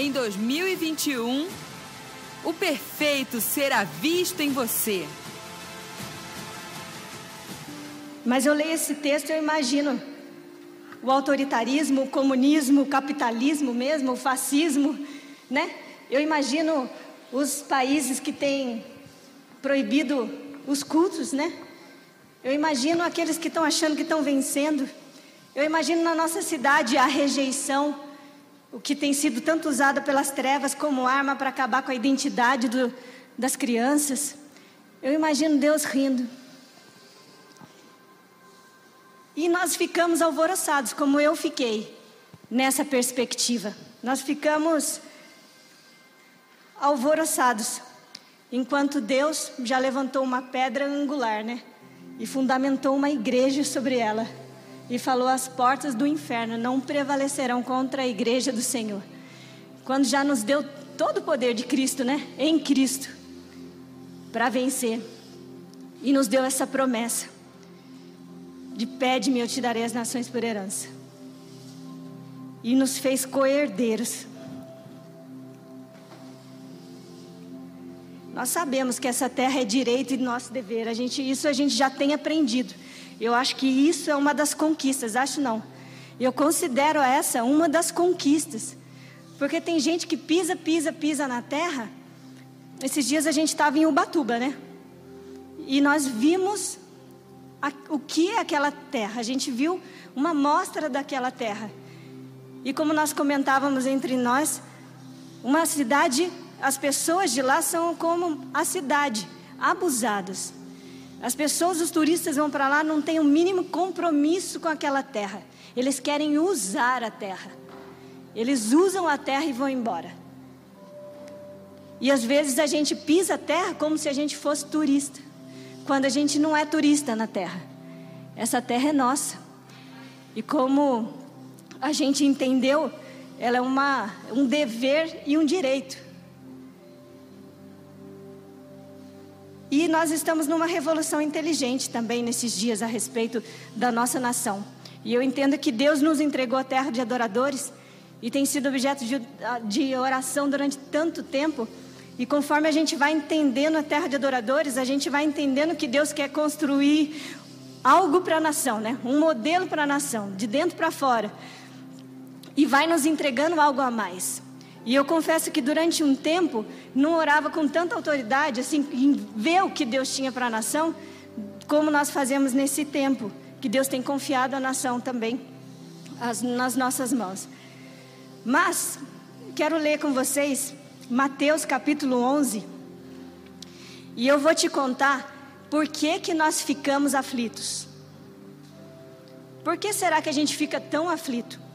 em 2021, o perfeito será visto em você. Mas eu leio esse texto e eu imagino o autoritarismo, o comunismo, o capitalismo mesmo, o fascismo, né? Eu imagino os países que têm proibido os cultos, né? Eu imagino aqueles que estão achando que estão vencendo. Eu imagino na nossa cidade a rejeição, o que tem sido tanto usado pelas trevas como arma para acabar com a identidade do, das crianças. Eu imagino Deus rindo. E nós ficamos alvoroçados, como eu fiquei, nessa perspectiva. Nós ficamos alvoroçados, enquanto Deus já levantou uma pedra angular, né? E fundamentou uma igreja sobre ela. E falou: as portas do inferno não prevalecerão contra a igreja do Senhor. Quando já nos deu todo o poder de Cristo, né? Em Cristo, para vencer. E nos deu essa promessa: de pede-me, eu te darei as nações por herança. E nos fez co-herdeiros Nós sabemos que essa terra é direito e nosso dever. A gente, isso a gente já tem aprendido. Eu acho que isso é uma das conquistas, acho não. Eu considero essa uma das conquistas. Porque tem gente que pisa, pisa, pisa na terra. Esses dias a gente estava em Ubatuba, né? E nós vimos a, o que é aquela terra. A gente viu uma mostra daquela terra. E como nós comentávamos entre nós, uma cidade as pessoas de lá são como a cidade, abusadas. As pessoas, os turistas vão para lá, não têm o mínimo compromisso com aquela terra. Eles querem usar a terra. Eles usam a terra e vão embora. E às vezes a gente pisa a terra como se a gente fosse turista, quando a gente não é turista na terra. Essa terra é nossa. E como a gente entendeu, ela é uma, um dever e um direito. E nós estamos numa revolução inteligente também nesses dias a respeito da nossa nação. E eu entendo que Deus nos entregou a terra de adoradores e tem sido objeto de, de oração durante tanto tempo. E conforme a gente vai entendendo a terra de adoradores, a gente vai entendendo que Deus quer construir algo para a nação, né? Um modelo para a nação, de dentro para fora. E vai nos entregando algo a mais. E eu confesso que durante um tempo não orava com tanta autoridade, assim, em ver o que Deus tinha para a nação, como nós fazemos nesse tempo, que Deus tem confiado a nação também as, nas nossas mãos. Mas, quero ler com vocês Mateus capítulo 11, e eu vou te contar por que, que nós ficamos aflitos. Por que será que a gente fica tão aflito?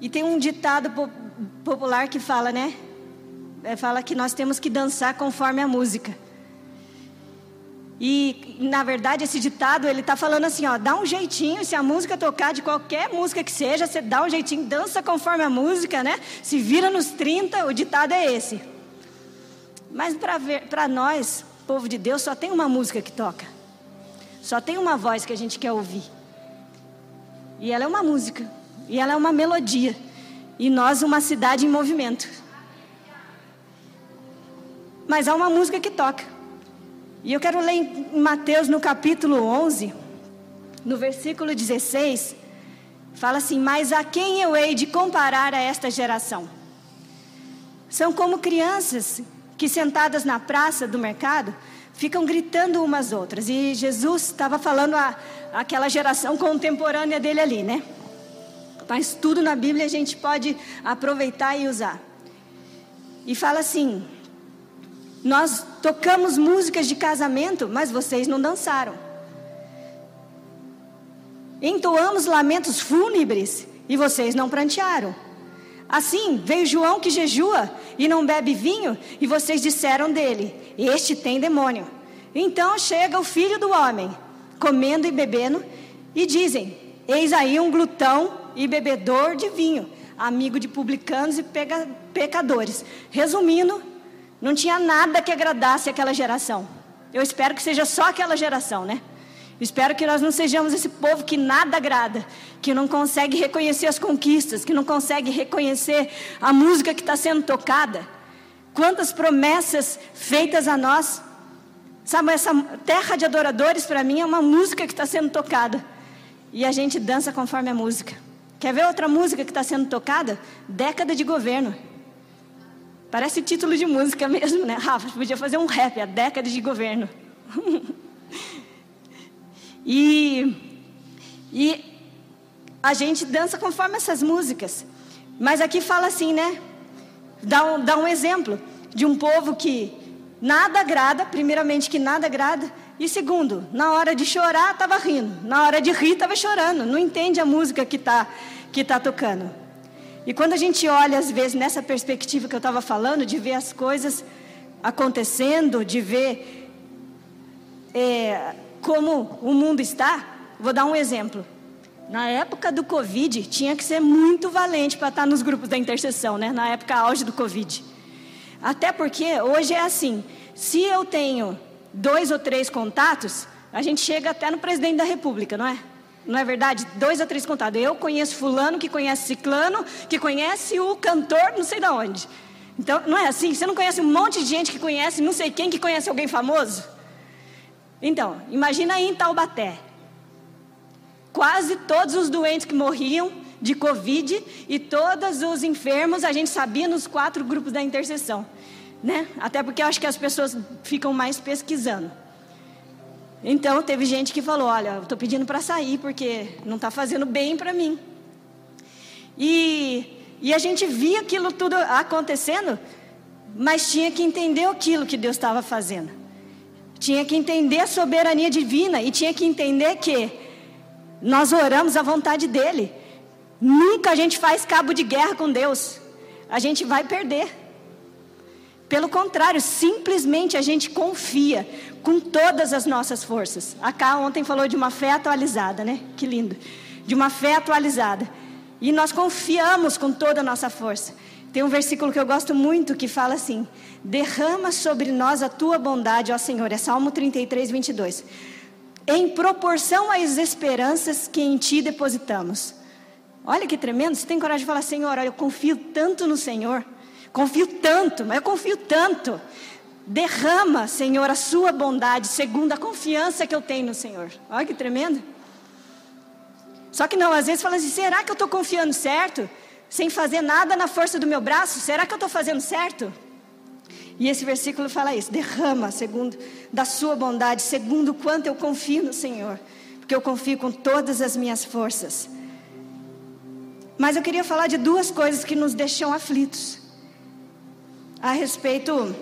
E tem um ditado popular que fala, né? É, fala que nós temos que dançar conforme a música. E na verdade esse ditado ele está falando assim, ó, dá um jeitinho se a música tocar de qualquer música que seja, você dá um jeitinho, dança conforme a música, né? Se vira nos 30, o ditado é esse. Mas para nós, povo de Deus, só tem uma música que toca. Só tem uma voz que a gente quer ouvir. E ela é uma música. E ela é uma melodia. E nós, uma cidade em movimento. Mas há uma música que toca. E eu quero ler em Mateus, no capítulo 11, no versículo 16, fala assim: Mas a quem eu hei de comparar a esta geração? São como crianças que, sentadas na praça do mercado, ficam gritando umas outras. E Jesus estava falando a, aquela geração contemporânea dele ali, né? Mas tudo na Bíblia a gente pode aproveitar e usar. E fala assim: Nós tocamos músicas de casamento, mas vocês não dançaram. Entoamos lamentos fúnebres e vocês não prantearam. Assim, veio João que jejua e não bebe vinho, e vocês disseram dele: Este tem demônio. Então chega o filho do homem, comendo e bebendo, e dizem: Eis aí um glutão e bebedor de vinho, amigo de publicanos e pecadores. Resumindo, não tinha nada que agradasse aquela geração. Eu espero que seja só aquela geração, né? Espero que nós não sejamos esse povo que nada agrada, que não consegue reconhecer as conquistas, que não consegue reconhecer a música que está sendo tocada. Quantas promessas feitas a nós. Sabe, essa terra de adoradores para mim é uma música que está sendo tocada. E a gente dança conforme a música. Quer ver outra música que está sendo tocada? Década de governo. Parece título de música mesmo, né? Rafa, podia fazer um rap, a década de governo. e, e a gente dança conforme essas músicas. Mas aqui fala assim, né? Dá um, dá um exemplo de um povo que nada agrada, primeiramente que nada agrada, e segundo, na hora de chorar estava rindo, na hora de rir estava chorando, não entende a música que está que tá tocando. E quando a gente olha, às vezes, nessa perspectiva que eu estava falando, de ver as coisas acontecendo, de ver é, como o mundo está, vou dar um exemplo. Na época do Covid, tinha que ser muito valente para estar nos grupos da intercessão, né? na época auge do Covid. Até porque hoje é assim: se eu tenho dois ou três contatos, a gente chega até no presidente da República, não é? Não é verdade? Dois a três contados. Eu conheço fulano, que conhece ciclano, que conhece o cantor, não sei de onde. Então, não é assim? Você não conhece um monte de gente que conhece não sei quem que conhece alguém famoso? Então, imagina aí em Taubaté. Quase todos os doentes que morriam de Covid e todos os enfermos a gente sabia nos quatro grupos da intercessão. Né? Até porque eu acho que as pessoas ficam mais pesquisando. Então teve gente que falou: Olha, estou pedindo para sair porque não está fazendo bem para mim. E, e a gente via aquilo tudo acontecendo, mas tinha que entender aquilo que Deus estava fazendo. Tinha que entender a soberania divina e tinha que entender que nós oramos à vontade dEle. Nunca a gente faz cabo de guerra com Deus. A gente vai perder. Pelo contrário, simplesmente a gente confia com todas as nossas forças. A Cá ontem falou de uma fé atualizada, né? Que lindo. De uma fé atualizada. E nós confiamos com toda a nossa força. Tem um versículo que eu gosto muito que fala assim: Derrama sobre nós a tua bondade, ó Senhor. É Salmo 33, 22. Em proporção às esperanças que em ti depositamos. Olha que tremendo. Você tem coragem de falar, Senhor, eu confio tanto no Senhor. Confio tanto, mas eu confio tanto. Derrama, Senhor, a sua bondade, segundo a confiança que eu tenho no Senhor. Olha que tremendo. Só que não, às vezes fala assim: será que eu estou confiando certo? Sem fazer nada na força do meu braço? Será que eu estou fazendo certo? E esse versículo fala isso: derrama, segundo da sua bondade, segundo quanto eu confio no Senhor, porque eu confio com todas as minhas forças. Mas eu queria falar de duas coisas que nos deixam aflitos a respeito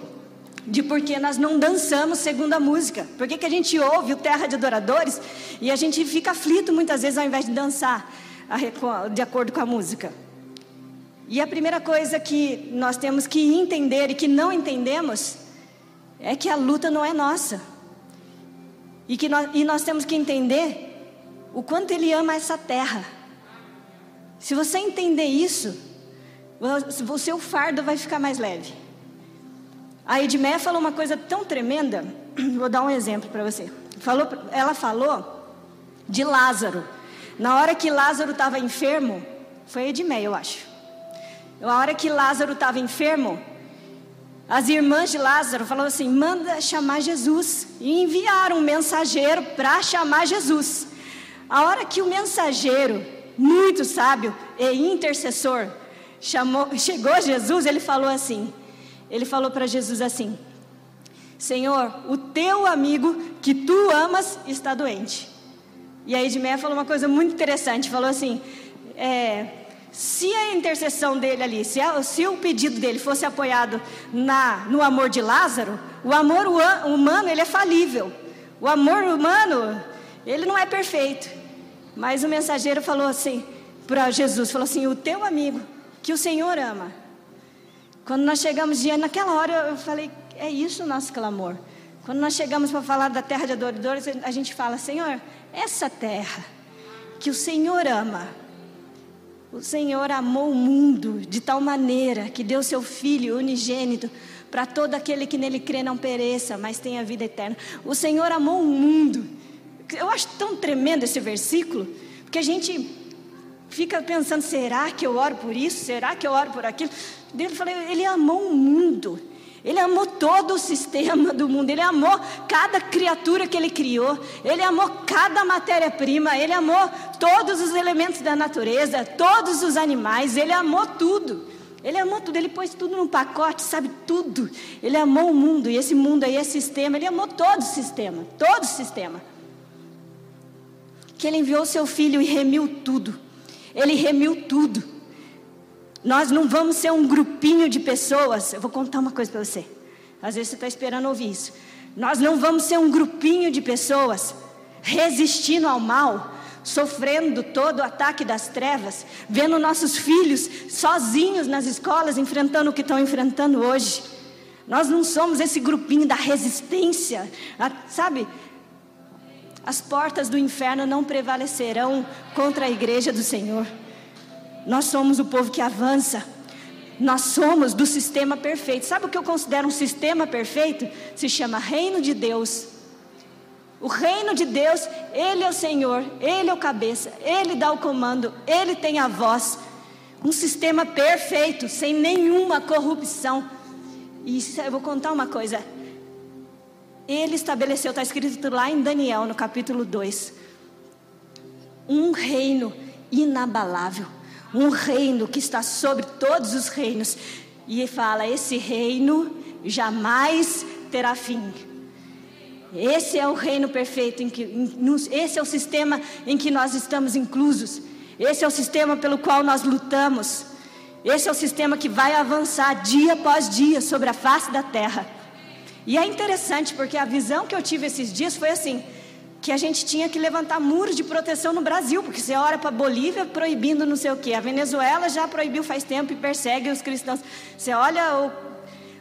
de por que nós não dançamos segundo a música. Por que, que a gente ouve o Terra de Adoradores e a gente fica aflito muitas vezes ao invés de dançar de acordo com a música? E a primeira coisa que nós temos que entender e que não entendemos é que a luta não é nossa. E que nós, e nós temos que entender o quanto Ele ama essa terra. Se você entender isso, o seu fardo vai ficar mais leve. A Edmeia falou uma coisa tão tremenda, vou dar um exemplo para você. Falou, ela falou de Lázaro. Na hora que Lázaro estava enfermo, foi Edmeia, eu acho. Na hora que Lázaro estava enfermo, as irmãs de Lázaro falaram assim: manda chamar Jesus. E enviaram um mensageiro para chamar Jesus. A hora que o mensageiro, muito sábio e intercessor, chamou, chegou Jesus, ele falou assim: ele falou para Jesus assim: Senhor, o teu amigo que tu amas está doente. E aí Edmeia falou uma coisa muito interessante, falou assim, é, se a intercessão dele ali, se, a, se, o pedido dele fosse apoiado na, no amor de Lázaro, o amor humano ele é falível. O amor humano ele não é perfeito. Mas o mensageiro falou assim para Jesus, falou assim, o teu amigo que o Senhor ama quando nós chegamos diante, naquela hora eu falei, é isso o nosso clamor. Quando nós chegamos para falar da terra de adoradores, a gente fala, Senhor, essa terra que o Senhor ama, o Senhor amou o mundo de tal maneira que deu seu Filho unigênito para todo aquele que nele crê não pereça, mas tenha vida eterna. O Senhor amou o mundo. Eu acho tão tremendo esse versículo, porque a gente fica pensando: será que eu oro por isso? Será que eu oro por aquilo? Ele falou: ele amou o mundo. Ele amou todo o sistema do mundo, ele amou cada criatura que ele criou, ele amou cada matéria-prima, ele amou todos os elementos da natureza, todos os animais, ele amou tudo. Ele amou tudo, ele pôs tudo num pacote, sabe tudo. Ele amou o mundo, e esse mundo aí é sistema, ele amou todo o sistema, todo o sistema. Que ele enviou seu filho e remiu tudo. Ele remiu tudo. Nós não vamos ser um grupinho de pessoas. Eu vou contar uma coisa para você. Às vezes você está esperando ouvir isso. Nós não vamos ser um grupinho de pessoas resistindo ao mal, sofrendo todo o ataque das trevas, vendo nossos filhos sozinhos nas escolas, enfrentando o que estão enfrentando hoje. Nós não somos esse grupinho da resistência, sabe? As portas do inferno não prevalecerão contra a igreja do Senhor. Nós somos o povo que avança. Nós somos do sistema perfeito. Sabe o que eu considero um sistema perfeito? Se chama Reino de Deus. O reino de Deus, Ele é o Senhor, Ele é o cabeça, Ele dá o comando, Ele tem a voz. Um sistema perfeito, sem nenhuma corrupção. E eu vou contar uma coisa. Ele estabeleceu, está escrito lá em Daniel, no capítulo 2, um reino inabalável um reino que está sobre todos os reinos. E fala: esse reino jamais terá fim. Esse é o reino perfeito, em que, esse é o sistema em que nós estamos inclusos. Esse é o sistema pelo qual nós lutamos. Esse é o sistema que vai avançar dia após dia sobre a face da terra. E é interessante porque a visão que eu tive esses dias foi assim: que a gente tinha que levantar muros de proteção no Brasil, porque você olha para a Bolívia proibindo não sei o quê, a Venezuela já proibiu faz tempo e persegue os cristãos. Você olha, o...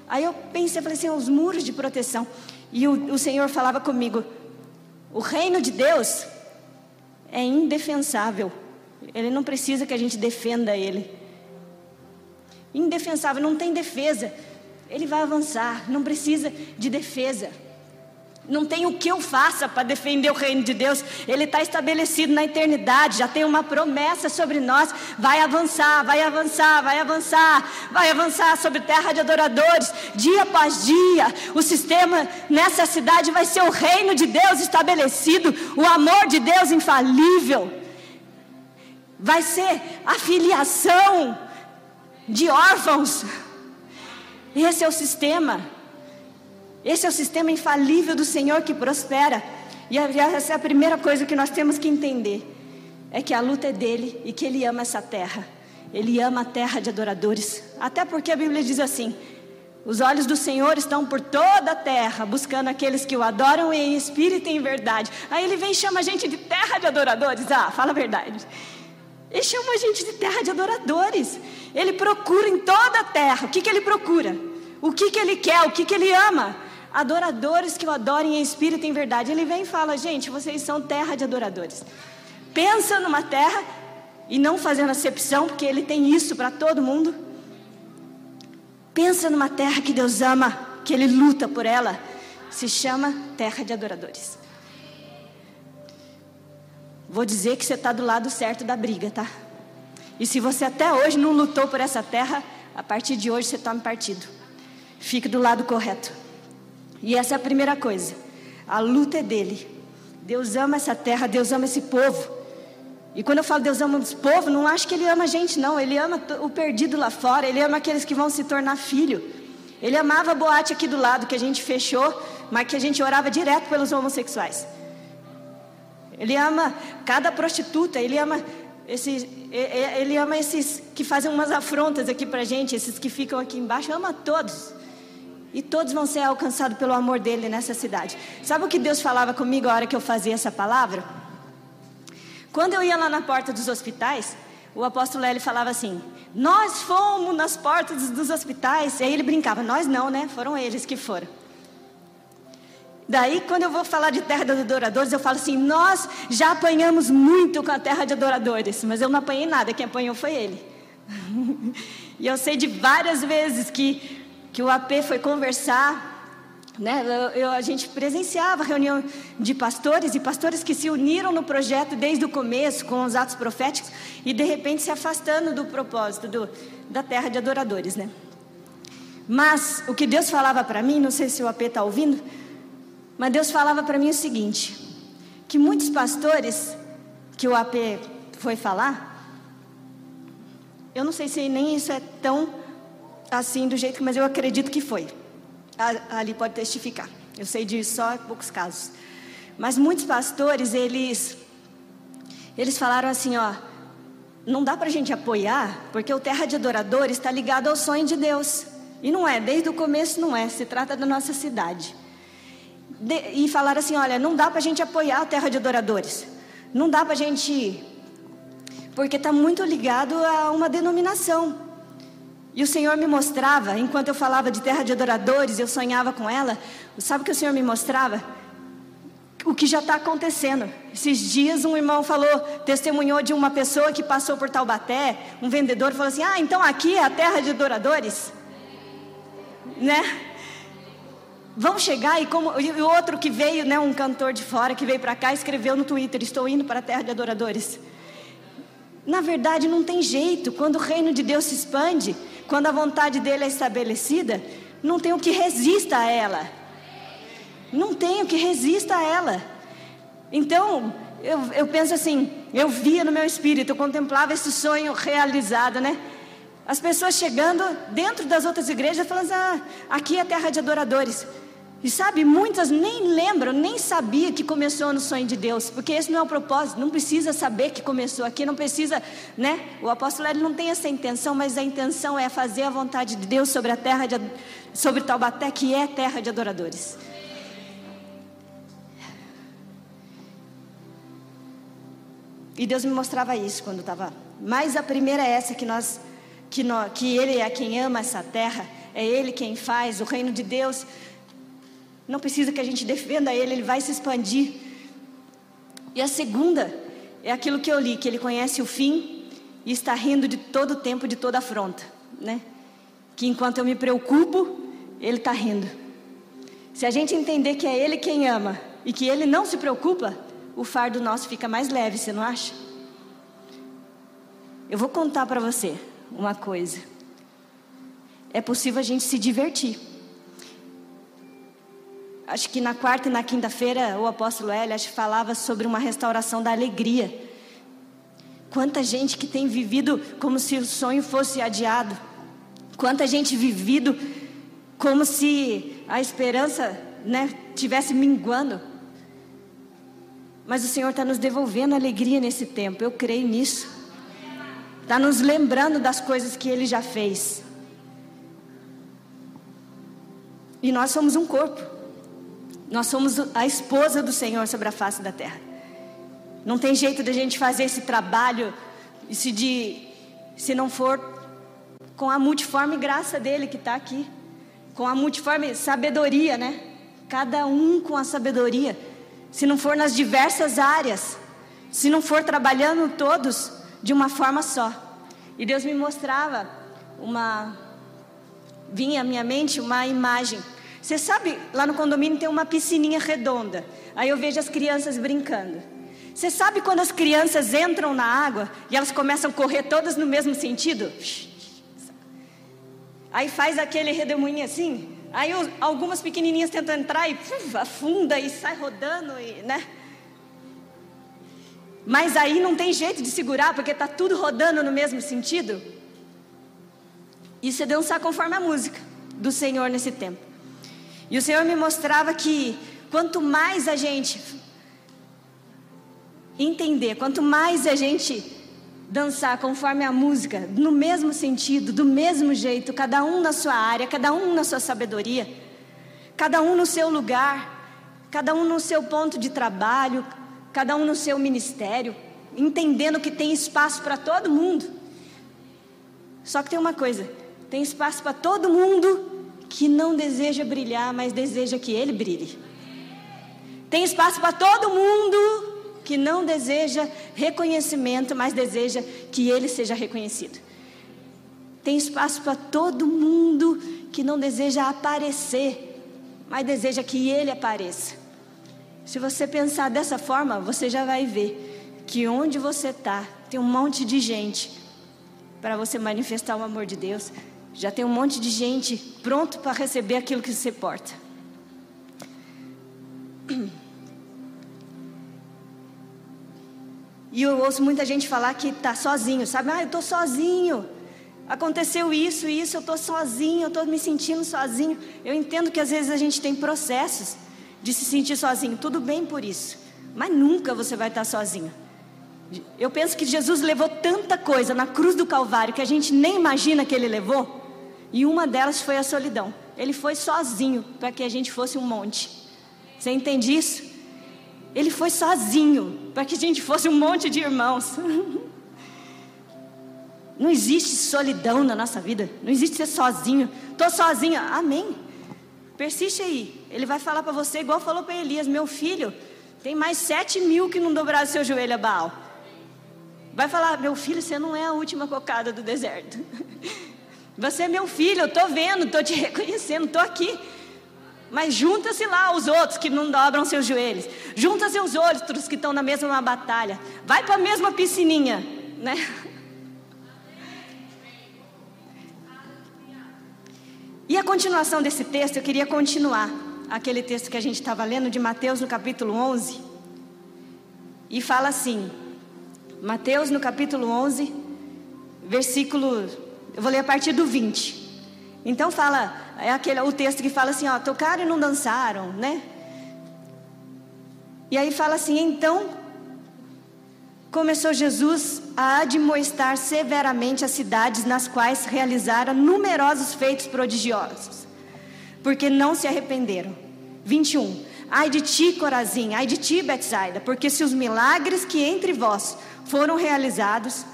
aí eu pensei, falei assim, os muros de proteção. E o, o Senhor falava comigo, o reino de Deus é indefensável. Ele não precisa que a gente defenda ele. Indefensável, não tem defesa. Ele vai avançar, não precisa de defesa. Não tem o que eu faça para defender o reino de Deus. Ele está estabelecido na eternidade. Já tem uma promessa sobre nós. Vai avançar, vai avançar, vai avançar, vai avançar sobre terra de adoradores. Dia após dia, o sistema nessa cidade vai ser o reino de Deus estabelecido, o amor de Deus infalível. Vai ser a filiação de órfãos. Esse é o sistema. Esse é o sistema infalível do Senhor que prospera. E essa é a primeira coisa que nós temos que entender: é que a luta é dele e que ele ama essa terra. Ele ama a terra de adoradores. Até porque a Bíblia diz assim: os olhos do Senhor estão por toda a terra, buscando aqueles que o adoram em espírito e em verdade. Aí ele vem e chama a gente de terra de adoradores. Ah, fala a verdade. Ele chama a gente de terra de adoradores. Ele procura em toda a terra. O que, que ele procura? O que, que ele quer? O que, que ele ama? Adoradores que o adorem em espírito e em verdade. Ele vem e fala: gente, vocês são terra de adoradores. Pensa numa terra e não fazendo acepção, porque ele tem isso para todo mundo. Pensa numa terra que Deus ama, que Ele luta por ela. Se chama terra de adoradores. Vou dizer que você está do lado certo da briga, tá? E se você até hoje não lutou por essa terra, a partir de hoje você tome partido. Fique do lado correto. E essa é a primeira coisa. A luta é dele. Deus ama essa terra, Deus ama esse povo. E quando eu falo Deus ama esse povo, não acho que ele ama a gente, não. Ele ama o perdido lá fora, ele ama aqueles que vão se tornar filho. Ele amava a boate aqui do lado que a gente fechou, mas que a gente orava direto pelos homossexuais. Ele ama cada prostituta, ele ama esses, ele ama esses que fazem umas afrontas aqui pra gente, esses que ficam aqui embaixo, ama todos. E todos vão ser alcançados pelo amor dele nessa cidade. Sabe o que Deus falava comigo a hora que eu fazia essa palavra? Quando eu ia lá na porta dos hospitais, o apóstolo L falava assim: Nós fomos nas portas dos hospitais. E aí ele brincava: Nós não, né? Foram eles que foram. Daí, quando eu vou falar de terra de adoradores, eu falo assim: Nós já apanhamos muito com a terra de adoradores, mas eu não apanhei nada, quem apanhou foi ele. e eu sei de várias vezes que que o AP foi conversar Né? Eu, a gente presenciava reunião de pastores e pastores que se uniram no projeto desde o começo, com os atos proféticos, e de repente se afastando do propósito do, da terra de adoradores. Né? Mas o que Deus falava para mim, não sei se o AP está ouvindo, mas Deus falava para mim o seguinte: que muitos pastores que o AP foi falar, eu não sei se nem isso é tão assim do jeito, mas eu acredito que foi ali pode testificar. Eu sei disso só poucos casos. Mas muitos pastores, eles, eles falaram assim, ó, não dá para a gente apoiar, porque o Terra de Adoradores está ligado ao sonho de Deus. E não é, desde o começo não é, se trata da nossa cidade. De, e falaram assim, olha, não dá para a gente apoiar a Terra de Adoradores. Não dá para a gente, porque está muito ligado a uma denominação. E o Senhor me mostrava, enquanto eu falava de terra de adoradores, eu sonhava com ela. Sabe o que o Senhor me mostrava? O que já está acontecendo. Esses dias um irmão falou, testemunhou de uma pessoa que passou por Taubaté, um vendedor falou assim: Ah, então aqui é a terra de adoradores, né? Vão chegar e como e o outro que veio, né, um cantor de fora que veio para cá, escreveu no Twitter: Estou indo para a terra de adoradores. Na verdade, não tem jeito. Quando o reino de Deus se expande, quando a vontade dele é estabelecida, não tem o que resista a ela. Não tem o que resista a ela. Então, eu, eu penso assim, eu via no meu espírito, eu contemplava esse sonho realizado, né? As pessoas chegando dentro das outras igrejas falando assim, ah, aqui é terra de adoradores. E sabe, muitas nem lembram, nem sabia que começou no sonho de Deus, porque esse não é o propósito, não precisa saber que começou aqui, não precisa, né? O apóstolo ele não tem essa intenção, mas a intenção é fazer a vontade de Deus sobre a terra de, sobre Taubaté, que é terra de adoradores. E Deus me mostrava isso quando estava. Mas a primeira é essa que nós que, nós, que Ele é quem ama essa terra, é Ele quem faz, o reino de Deus não precisa que a gente defenda ele, ele vai se expandir. E a segunda é aquilo que eu li, que ele conhece o fim e está rindo de todo o tempo, de toda afronta, né? Que enquanto eu me preocupo, ele está rindo. Se a gente entender que é ele quem ama e que ele não se preocupa, o fardo nosso fica mais leve, você não acha? Eu vou contar para você uma coisa. É possível a gente se divertir acho que na quarta e na quinta-feira, o apóstolo Elias falava sobre uma restauração da alegria. Quanta gente que tem vivido como se o sonho fosse adiado. Quanta gente vivido como se a esperança né, tivesse minguando. Mas o Senhor está nos devolvendo alegria nesse tempo, eu creio nisso. Está nos lembrando das coisas que Ele já fez. E nós somos um corpo. Nós somos a esposa do Senhor sobre a face da terra. Não tem jeito de a gente fazer esse trabalho se, de, se não for com a multiforme graça dele que está aqui, com a multiforme sabedoria, né? Cada um com a sabedoria. Se não for nas diversas áreas, se não for trabalhando todos de uma forma só. E Deus me mostrava uma vinha à minha mente uma imagem você sabe, lá no condomínio tem uma piscininha redonda. Aí eu vejo as crianças brincando. Você sabe quando as crianças entram na água e elas começam a correr todas no mesmo sentido? Aí faz aquele redemoinho assim. Aí algumas pequenininhas tentam entrar e uf, afunda e sai rodando, e, né? Mas aí não tem jeito de segurar porque está tudo rodando no mesmo sentido. Isso é dançar conforme a música do Senhor nesse tempo. E o Senhor me mostrava que quanto mais a gente entender, quanto mais a gente dançar conforme a música, no mesmo sentido, do mesmo jeito, cada um na sua área, cada um na sua sabedoria, cada um no seu lugar, cada um no seu ponto de trabalho, cada um no seu ministério, entendendo que tem espaço para todo mundo. Só que tem uma coisa: tem espaço para todo mundo que não deseja brilhar, mas deseja que ele brilhe. Tem espaço para todo mundo que não deseja reconhecimento, mas deseja que ele seja reconhecido. Tem espaço para todo mundo que não deseja aparecer, mas deseja que Ele apareça. Se você pensar dessa forma, você já vai ver que onde você está, tem um monte de gente para você manifestar o amor de Deus. Já tem um monte de gente pronto para receber aquilo que você porta. E eu ouço muita gente falar que está sozinho, sabe? Ah, eu estou sozinho. Aconteceu isso, isso, eu estou sozinho, eu estou me sentindo sozinho. Eu entendo que às vezes a gente tem processos de se sentir sozinho, tudo bem por isso, mas nunca você vai estar sozinho. Eu penso que Jesus levou tanta coisa na cruz do Calvário que a gente nem imagina que ele levou, e uma delas foi a solidão. Ele foi sozinho para que a gente fosse um monte. Você entende isso? Ele foi sozinho para que a gente fosse um monte de irmãos. Não existe solidão na nossa vida. Não existe ser sozinho. Estou sozinha. Amém. Persiste aí. Ele vai falar para você, igual falou para Elias: Meu filho, tem mais sete mil que não dobraram seu joelho a Baal. Vai falar: Meu filho, você não é a última cocada do deserto. Você é meu filho, eu estou vendo, estou te reconhecendo, estou aqui. Mas junta-se lá os outros que não dobram seus joelhos. Junta-se os outros que estão na mesma batalha. Vai para a mesma piscininha, né? E a continuação desse texto, eu queria continuar aquele texto que a gente estava lendo de Mateus no capítulo 11. E fala assim: Mateus no capítulo 11, versículo, eu vou ler a partir do 20. Então fala, é aquele o texto que fala assim, ó, tocaram e não dançaram, né? E aí fala assim, então começou Jesus a admoestar severamente as cidades nas quais realizara numerosos feitos prodigiosos, porque não se arrependeram. 21. Ai de ti, Corazim, ai de ti, Betsaida, porque se os milagres que entre vós foram realizados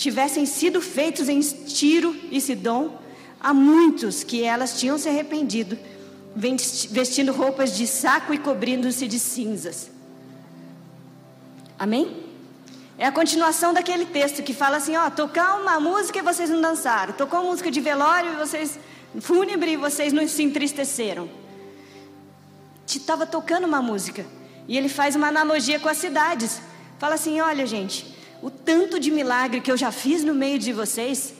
tivessem sido feitos em Tiro e Sidom, há muitos que elas tinham se arrependido, vestindo roupas de saco e cobrindo-se de cinzas. Amém? É a continuação daquele texto que fala assim: ó, tocar uma música e vocês não dançaram, tocou música de velório e vocês, fúnebre, e vocês não se entristeceram. Estava tocando uma música. E ele faz uma analogia com as cidades. Fala assim: olha, gente, o tanto de milagre que eu já fiz no meio de vocês,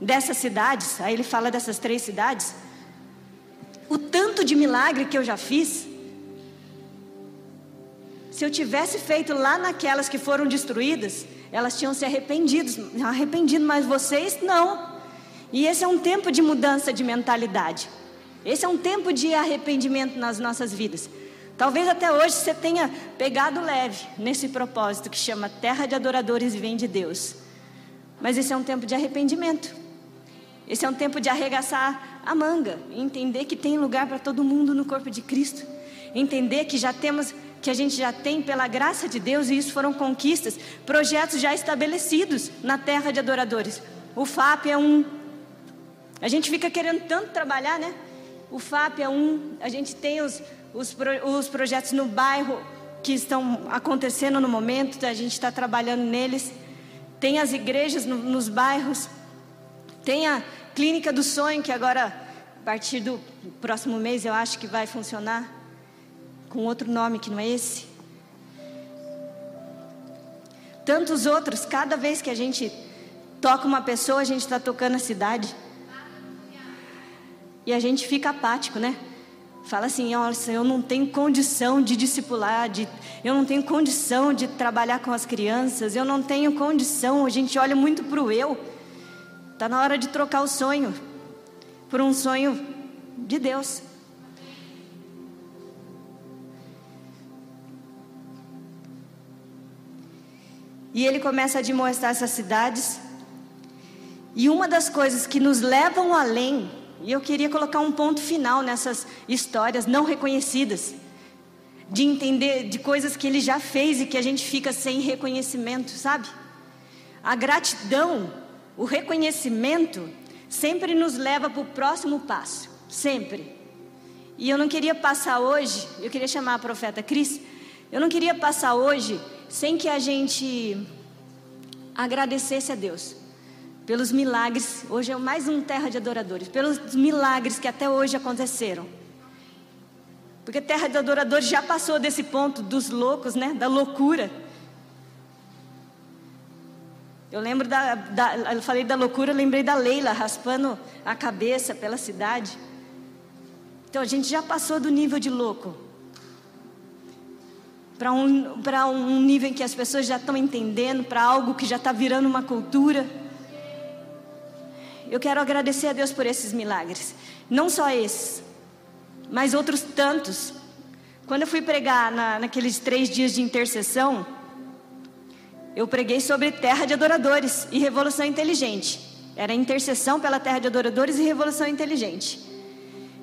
dessas cidades, aí ele fala dessas três cidades, o tanto de milagre que eu já fiz, se eu tivesse feito lá naquelas que foram destruídas, elas tinham se arrependido, arrependido, mas vocês não. E esse é um tempo de mudança de mentalidade. Esse é um tempo de arrependimento nas nossas vidas. Talvez até hoje você tenha pegado leve nesse propósito que chama Terra de Adoradores e Vem de Deus. Mas esse é um tempo de arrependimento. Esse é um tempo de arregaçar a manga, entender que tem lugar para todo mundo no corpo de Cristo, entender que já temos que a gente já tem pela graça de Deus, e isso foram conquistas, projetos já estabelecidos na terra de adoradores. O FAP é um. A gente fica querendo tanto trabalhar, né? O FAP é um. A gente tem os, os, os projetos no bairro que estão acontecendo no momento, a gente está trabalhando neles. Tem as igrejas no, nos bairros. Tem a Clínica do Sonho, que agora, a partir do próximo mês, eu acho que vai funcionar com outro nome que não é esse. Tantos outros, cada vez que a gente toca uma pessoa, a gente está tocando a cidade. E a gente fica apático, né? Fala assim, olha, eu não tenho condição de discipular, de, eu não tenho condição de trabalhar com as crianças, eu não tenho condição, a gente olha muito para o eu. Está na hora de trocar o sonho por um sonho de Deus. E ele começa a demonstrar essas cidades. E uma das coisas que nos levam além, e eu queria colocar um ponto final nessas histórias não reconhecidas, de entender de coisas que ele já fez e que a gente fica sem reconhecimento, sabe? A gratidão, o reconhecimento, sempre nos leva para o próximo passo, sempre. E eu não queria passar hoje, eu queria chamar a profeta Cris, eu não queria passar hoje sem que a gente agradecesse a Deus pelos milagres. Hoje é mais um terra de adoradores, pelos milagres que até hoje aconteceram. Porque Terra de Adoradores já passou desse ponto dos loucos, né? Da loucura. Eu lembro da, da, eu falei da loucura, lembrei da Leila raspando a cabeça pela cidade. Então a gente já passou do nível de louco para um, um nível em que as pessoas já estão entendendo, para algo que já está virando uma cultura. Eu quero agradecer a Deus por esses milagres, não só esses, mas outros tantos. Quando eu fui pregar na, naqueles três dias de intercessão, eu preguei sobre terra de adoradores e revolução inteligente. Era intercessão pela terra de adoradores e revolução inteligente.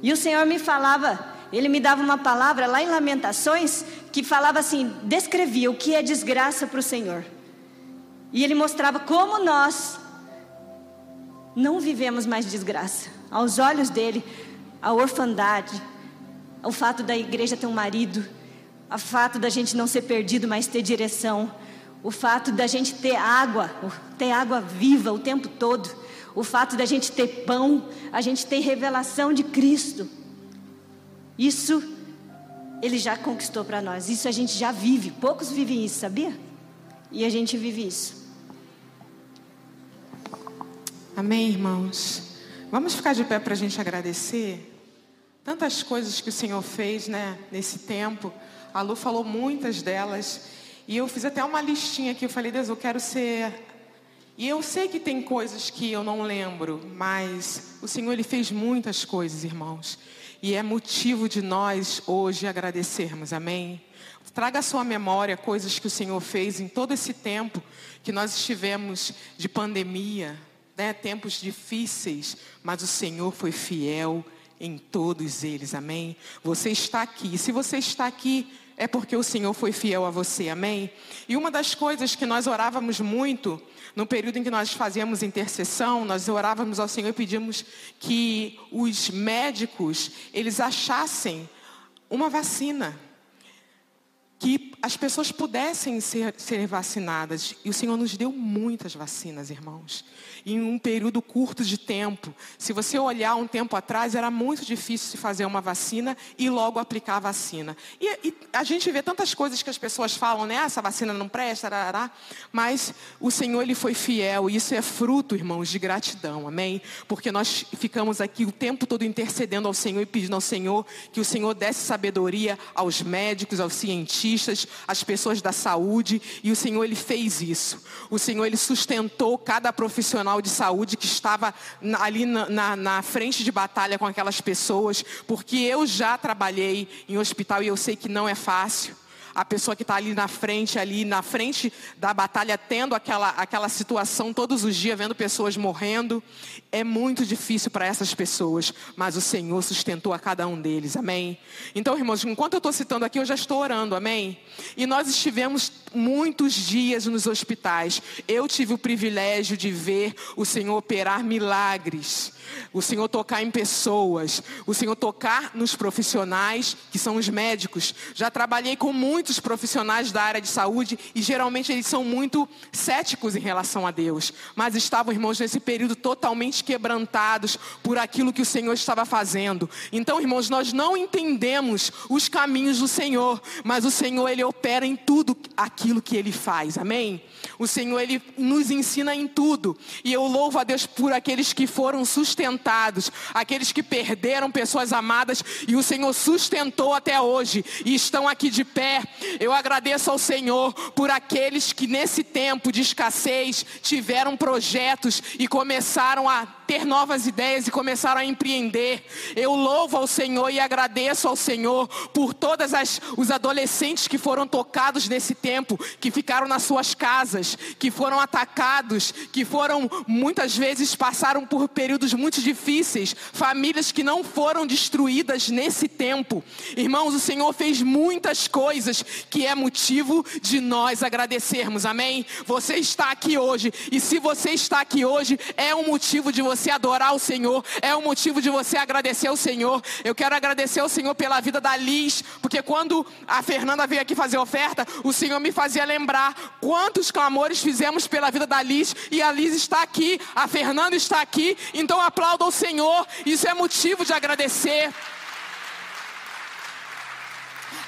E o Senhor me falava, ele me dava uma palavra lá em Lamentações que falava assim, descrevia o que é desgraça para o Senhor. E ele mostrava como nós não vivemos mais desgraça. Aos olhos dele, a orfandade, o fato da igreja ter um marido, o fato da gente não ser perdido, mas ter direção, o fato da gente ter água, ter água viva o tempo todo, o fato da gente ter pão, a gente ter revelação de Cristo. Isso ele já conquistou para nós. Isso a gente já vive. Poucos vivem isso, sabia? E a gente vive isso. Amém, irmãos. Vamos ficar de pé para a gente agradecer tantas coisas que o Senhor fez, né, nesse tempo. A Lu falou muitas delas. E eu fiz até uma listinha aqui, eu falei, Deus, eu quero ser. E eu sei que tem coisas que eu não lembro, mas o Senhor ele fez muitas coisas, irmãos. E é motivo de nós hoje agradecermos, amém? Traga à sua memória coisas que o Senhor fez em todo esse tempo que nós estivemos de pandemia, né? tempos difíceis, mas o Senhor foi fiel em todos eles, amém? Você está aqui, se você está aqui, é porque o Senhor foi fiel a você, amém? E uma das coisas que nós orávamos muito, no período em que nós fazíamos intercessão, nós orávamos ao Senhor e pedimos que os médicos, eles achassem uma vacina que as pessoas pudessem ser, ser, vacinadas. E o Senhor nos deu muitas vacinas, irmãos. Em um período curto de tempo. Se você olhar um tempo atrás, era muito difícil se fazer uma vacina e logo aplicar a vacina. E, e a gente vê tantas coisas que as pessoas falam, né? Essa vacina não presta, arará. mas o Senhor ele foi fiel. E isso é fruto, irmãos, de gratidão, amém? Porque nós ficamos aqui o tempo todo intercedendo ao Senhor e pedindo ao Senhor que o Senhor desse sabedoria aos médicos, aos cientistas as pessoas da saúde, e o Senhor ele fez isso. O Senhor ele sustentou cada profissional de saúde que estava ali na, na, na frente de batalha com aquelas pessoas, porque eu já trabalhei em hospital e eu sei que não é fácil a pessoa que está ali na frente, ali na frente da batalha, tendo aquela, aquela situação todos os dias, vendo pessoas morrendo. É muito difícil para essas pessoas, mas o Senhor sustentou a cada um deles, amém? Então, irmãos, enquanto eu estou citando aqui, eu já estou orando, amém? E nós estivemos muitos dias nos hospitais. Eu tive o privilégio de ver o Senhor operar milagres, o Senhor tocar em pessoas, o Senhor tocar nos profissionais, que são os médicos. Já trabalhei com muitos profissionais da área de saúde e geralmente eles são muito céticos em relação a Deus, mas estavam, irmãos, nesse período totalmente quebrantados por aquilo que o Senhor estava fazendo. Então, irmãos, nós não entendemos os caminhos do Senhor, mas o Senhor ele opera em tudo aquilo que ele faz. Amém? O Senhor, Ele nos ensina em tudo. E eu louvo a Deus por aqueles que foram sustentados, aqueles que perderam pessoas amadas e o Senhor sustentou até hoje e estão aqui de pé. Eu agradeço ao Senhor por aqueles que nesse tempo de escassez tiveram projetos e começaram a ter novas ideias e começaram a empreender. Eu louvo ao Senhor e agradeço ao Senhor por todos os adolescentes que foram tocados nesse tempo, que ficaram nas suas casas, que foram atacados, que foram muitas vezes passaram por períodos muito difíceis, famílias que não foram destruídas nesse tempo. Irmãos, o Senhor fez muitas coisas que é motivo de nós agradecermos. Amém? Você está aqui hoje e se você está aqui hoje é um motivo de você você adorar o Senhor, é um motivo de você agradecer ao Senhor. Eu quero agradecer ao Senhor pela vida da Liz, porque quando a Fernanda veio aqui fazer oferta, o Senhor me fazia lembrar quantos clamores fizemos pela vida da Liz, e a Liz está aqui, a Fernanda está aqui, então aplauda o Senhor, isso é motivo de agradecer.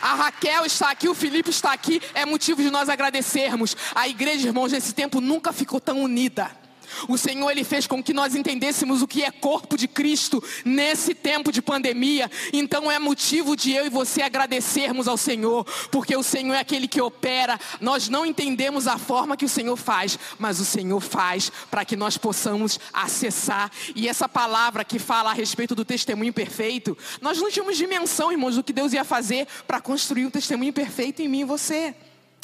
A Raquel está aqui, o Felipe está aqui, é motivo de nós agradecermos. A igreja, irmãos, nesse tempo nunca ficou tão unida. O Senhor ele fez com que nós entendêssemos o que é corpo de Cristo nesse tempo de pandemia. Então é motivo de eu e você agradecermos ao Senhor, porque o Senhor é aquele que opera. Nós não entendemos a forma que o Senhor faz, mas o Senhor faz para que nós possamos acessar. E essa palavra que fala a respeito do testemunho perfeito, nós não tínhamos dimensão, irmãos, do que Deus ia fazer para construir um testemunho perfeito em mim e você.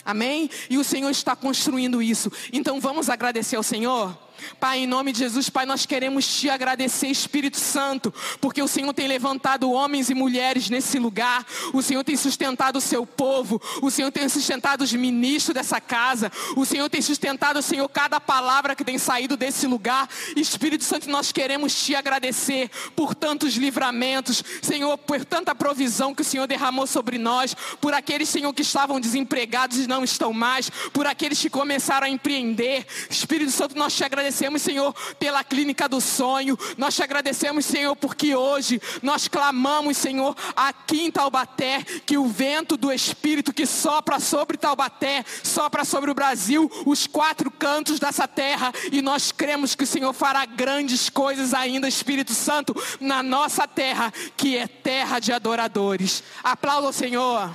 Amém? E o Senhor está construindo isso. Então vamos agradecer ao Senhor? Pai, em nome de Jesus, Pai, nós queremos te agradecer, Espírito Santo, porque o Senhor tem levantado homens e mulheres nesse lugar, o Senhor tem sustentado o seu povo, o Senhor tem sustentado os ministros dessa casa, o Senhor tem sustentado, Senhor, cada palavra que tem saído desse lugar. Espírito Santo, nós queremos te agradecer por tantos livramentos, Senhor, por tanta provisão que o Senhor derramou sobre nós, por aqueles, Senhor, que estavam desempregados e não estão mais, por aqueles que começaram a empreender. Espírito Santo, nós te agradecemos agradecemos, Senhor, pela clínica do sonho. Nós te agradecemos, Senhor, porque hoje nós clamamos, Senhor, aqui em Taubaté, que o vento do Espírito que sopra sobre Taubaté, sopra sobre o Brasil, os quatro cantos dessa terra, e nós cremos que o Senhor fará grandes coisas ainda, Espírito Santo, na nossa terra, que é terra de adoradores. Aplauda o Senhor.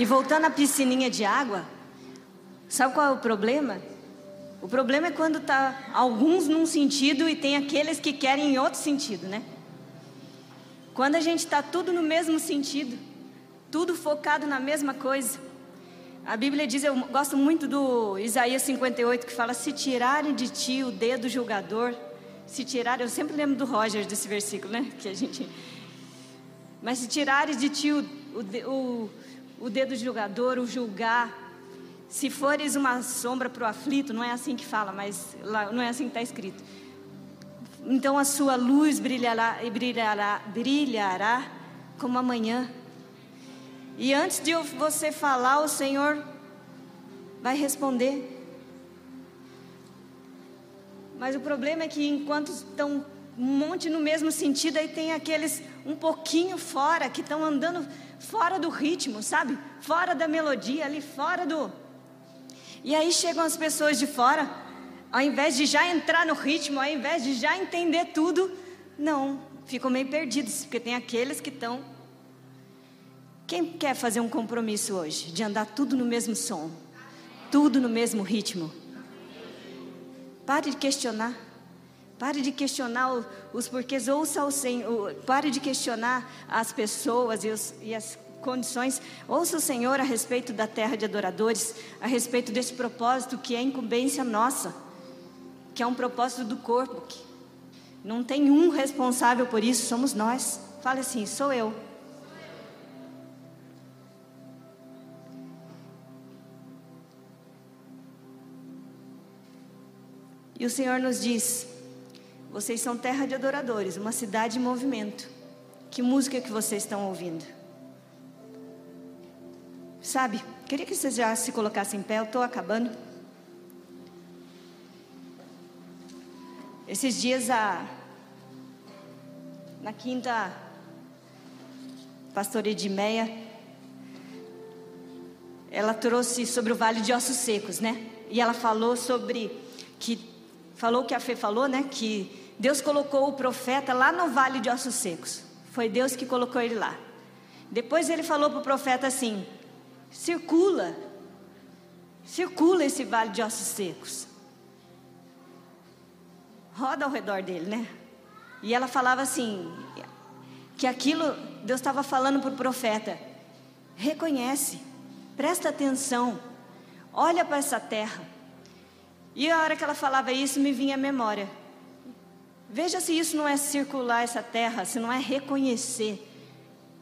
E voltando à piscininha de água, sabe qual é o problema? O problema é quando tá alguns num sentido e tem aqueles que querem em outro sentido, né? Quando a gente está tudo no mesmo sentido, tudo focado na mesma coisa. A Bíblia diz, eu gosto muito do Isaías 58, que fala: Se tirarem de ti o dedo julgador, se tirarem, eu sempre lembro do Roger desse versículo, né? Que a gente. Mas se tirarem de ti o, o, o o dedo julgador, o julgar. Se fores uma sombra para o aflito, não é assim que fala, mas não é assim que está escrito. Então a sua luz brilhará, brilhará, brilhará como amanhã. E antes de você falar, o Senhor vai responder. Mas o problema é que enquanto estão um monte no mesmo sentido, aí tem aqueles um pouquinho fora que estão andando fora do ritmo, sabe? Fora da melodia, ali fora do. E aí chegam as pessoas de fora, ao invés de já entrar no ritmo, ao invés de já entender tudo, não, ficam meio perdidos, porque tem aqueles que estão. Quem quer fazer um compromisso hoje de andar tudo no mesmo som, tudo no mesmo ritmo? Pare de questionar. Pare de questionar os porquês, ouça o Senhor, pare de questionar as pessoas e, os, e as condições. Ouça o Senhor a respeito da terra de adoradores, a respeito desse propósito que é incumbência nossa, que é um propósito do corpo. Que não tem um responsável por isso, somos nós. Fale assim: sou eu. E o Senhor nos diz: vocês são terra de adoradores, uma cidade em movimento. Que música que vocês estão ouvindo? Sabe, queria que vocês já se colocassem em pé, eu estou acabando. Esses dias a na quinta pastora Edmeia ela trouxe sobre o vale de ossos secos, né? E ela falou sobre que falou que a Fê falou, né, que Deus colocou o profeta lá no vale de ossos secos. Foi Deus que colocou ele lá. Depois ele falou para o profeta assim: circula, circula esse vale de ossos secos. Roda ao redor dele, né? E ela falava assim: que aquilo, Deus estava falando para o profeta: reconhece, presta atenção, olha para essa terra. E a hora que ela falava isso, me vinha a memória Veja se isso não é circular essa terra, se não é reconhecer.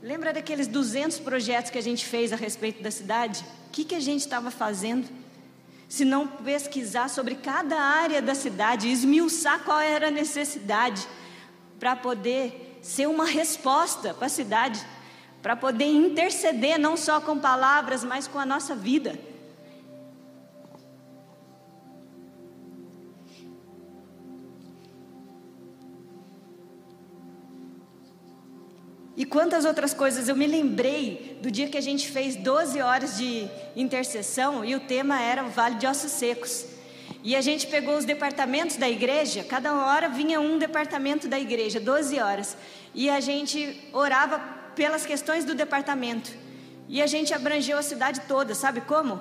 Lembra daqueles 200 projetos que a gente fez a respeito da cidade? O que, que a gente estava fazendo? Se não pesquisar sobre cada área da cidade, esmiuçar qual era a necessidade, para poder ser uma resposta para a cidade, para poder interceder não só com palavras, mas com a nossa vida. E quantas outras coisas. Eu me lembrei do dia que a gente fez 12 horas de intercessão e o tema era o Vale de Ossos Secos. E a gente pegou os departamentos da igreja, cada hora vinha um departamento da igreja, 12 horas. E a gente orava pelas questões do departamento. E a gente abrangeu a cidade toda, sabe como?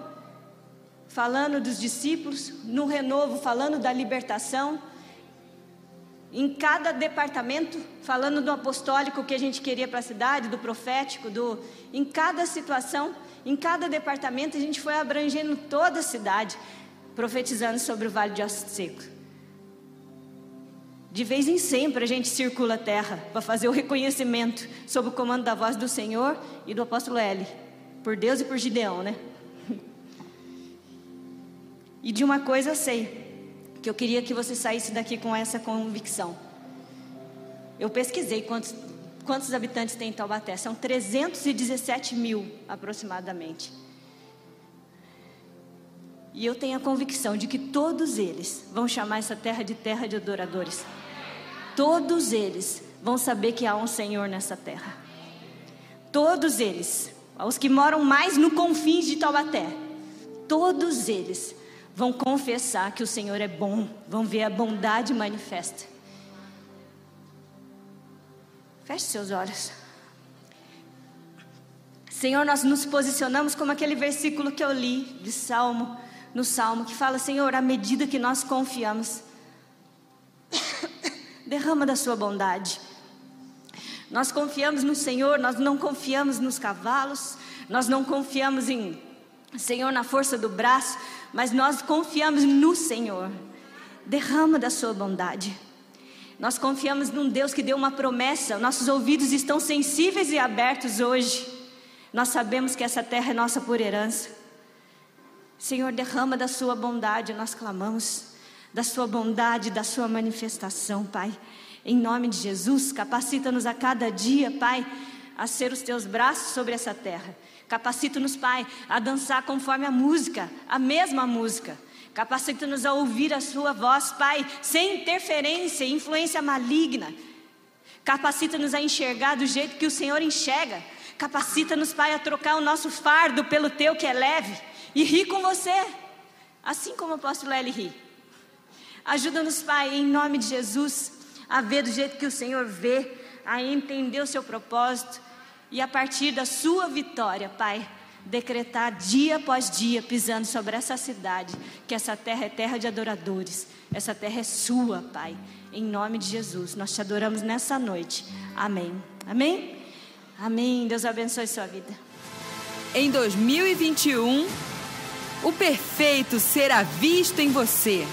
Falando dos discípulos, no renovo, falando da libertação. Em cada departamento, falando do apostólico que a gente queria para a cidade, do profético, do, em cada situação, em cada departamento, a gente foi abrangendo toda a cidade profetizando sobre o vale de Ossos Secos. De vez em sempre a gente circula a terra para fazer o reconhecimento sob o comando da voz do Senhor e do apóstolo L. Por Deus e por Gideão, né? E de uma coisa eu sei, que eu queria que você saísse daqui com essa convicção. Eu pesquisei quantos, quantos habitantes tem em Taubaté. São 317 mil aproximadamente. E eu tenho a convicção de que todos eles vão chamar essa terra de terra de adoradores. Todos eles vão saber que há um Senhor nessa terra. Todos eles, os que moram mais no confins de Taubaté, todos eles vão confessar que o Senhor é bom, vão ver a bondade manifesta. Feche seus olhos. Senhor, nós nos posicionamos como aquele versículo que eu li de Salmo no Salmo, que fala: Senhor, à medida que nós confiamos, derrama da Sua bondade. Nós confiamos no Senhor, nós não confiamos nos cavalos, nós não confiamos em Senhor na força do braço, mas nós confiamos no Senhor. Derrama da Sua bondade. Nós confiamos num Deus que deu uma promessa, nossos ouvidos estão sensíveis e abertos hoje. Nós sabemos que essa terra é nossa por herança. Senhor, derrama da sua bondade, nós clamamos, da sua bondade, da sua manifestação, Pai. Em nome de Jesus, capacita-nos a cada dia, Pai, a ser os teus braços sobre essa terra. Capacita-nos, Pai, a dançar conforme a música, a mesma música. Capacita-nos a ouvir a Sua voz, Pai, sem interferência e influência maligna. Capacita-nos a enxergar do jeito que o Senhor enxerga. Capacita-nos, Pai, a trocar o nosso fardo pelo Teu que é leve e ri com você, assim como o apóstolo L ri. Ajuda-nos, Pai, em nome de Jesus, a ver do jeito que o Senhor vê, a entender o seu propósito e a partir da sua vitória, Pai, decretar dia após dia, pisando sobre essa cidade, que essa terra é terra de adoradores, essa terra é sua, Pai, em nome de Jesus. Nós te adoramos nessa noite. Amém. Amém? Amém. Deus abençoe sua vida. Em 2021 o perfeito será visto em você.